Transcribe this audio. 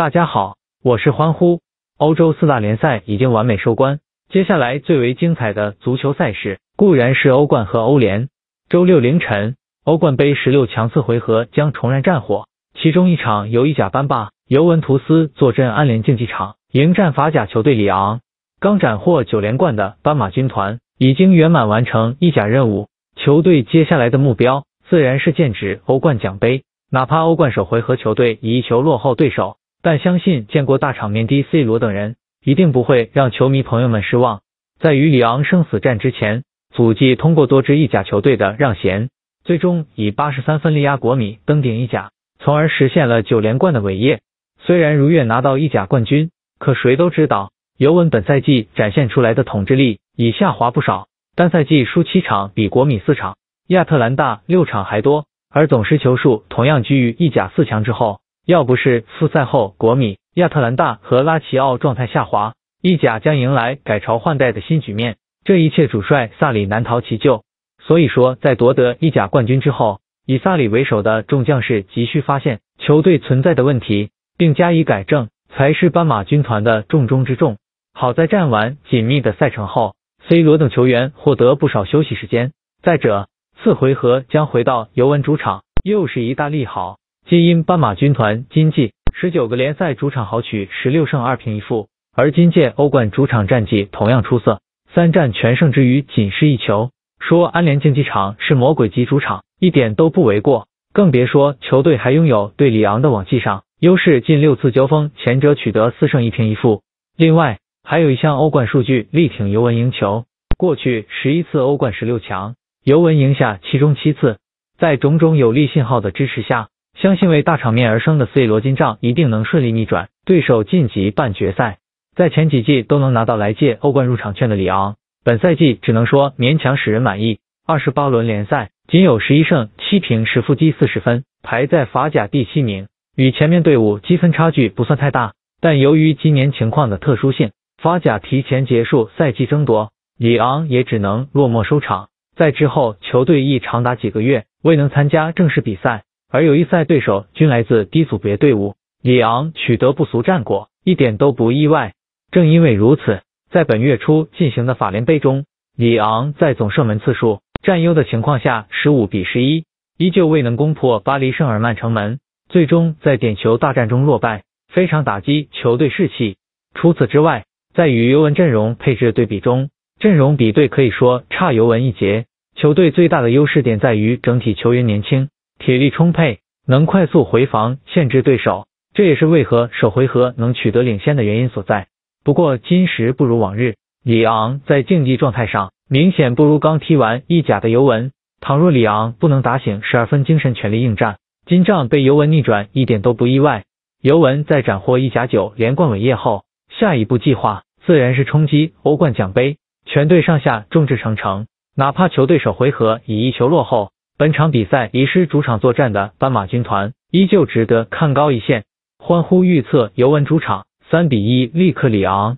大家好，我是欢呼。欧洲四大联赛已经完美收官，接下来最为精彩的足球赛事固然是欧冠和欧联。周六凌晨，欧冠杯十六强次回合将重燃战火，其中一场由意甲班霸尤文图斯坐镇安联竞技场迎战法甲球队里昂。刚斩获九连冠的斑马军团已经圆满完成意甲任务，球队接下来的目标自然是剑指欧冠奖杯。哪怕欧冠首回合球队以一球落后对手，但相信见过大场面的 C 罗等人一定不会让球迷朋友们失望。在与里昂生死战之前，祖记通过多支意甲球队的让贤，最终以八十三分力压国米登顶意甲，从而实现了九连冠的伟业。虽然如愿拿到意甲冠军，可谁都知道。尤文本赛季展现出来的统治力已下滑不少，单赛季输七场，比国米四场、亚特兰大六场还多，而总失球数同样居于意甲四强之后。要不是复赛后国米、亚特兰大和拉齐奥状态下滑，意甲将迎来改朝换代的新局面。这一切主帅萨里难逃其咎。所以说，在夺得意甲冠军之后，以萨里为首的众将士急需发现球队存在的问题，并加以改正，才是斑马军团的重中之重。好在战完紧密的赛程后，C 罗等球员获得不少休息时间。再者，次回合将回到尤文主场，又是一大利好。皆因斑马军团今季十九个联赛主场豪取十六胜二平一负，而今届欧冠主场战绩同样出色，三战全胜之余仅失一球。说安联竞技场是魔鬼级主场，一点都不为过。更别说球队还拥有对里昂的往绩上优势，近六次交锋，前者取得四胜一平一负。另外，还有一项欧冠数据力挺尤文赢球，过去十一次欧冠十六强，尤文赢下其中七次。在种种有利信号的支持下，相信为大场面而生的 C 罗金帐一定能顺利逆转对手晋级半决赛。在前几季都能拿到来届欧冠入场券的里昂，本赛季只能说勉强使人满意。二十八轮联赛仅有十一胜七平十负积四十分，排在法甲第七名，与前面队伍积分差距不算太大。但由于今年情况的特殊性，法甲提前结束赛季争夺，里昂也只能落寞收场。在之后，球队亦长达几个月未能参加正式比赛，而友谊赛对手均来自低组别队伍，里昂取得不俗战果一点都不意外。正因为如此，在本月初进行的法联杯中，里昂在总射门次数占优的情况下，十五比十一，依旧未能攻破巴黎圣尔曼城门，最终在点球大战中落败，非常打击球队士气。除此之外，在与尤文阵容配置对比中，阵容比对可以说差尤文一截。球队最大的优势点在于整体球员年轻，体力充沛，能快速回防限制对手，这也是为何首回合能取得领先的原因所在。不过今时不如往日，里昂在竞技状态上明显不如刚踢完意甲的尤文。倘若里昂不能打醒十二分精神，全力应战，金帐被尤文逆转一点都不意外。尤文在斩获意甲九连冠伟业后。下一步计划自然是冲击欧冠奖杯，全队上下众志成城，哪怕球队首回合以一球落后，本场比赛遗失主场作战的斑马军团依旧值得看高一线。欢呼预测尤文主场三比一力克里昂。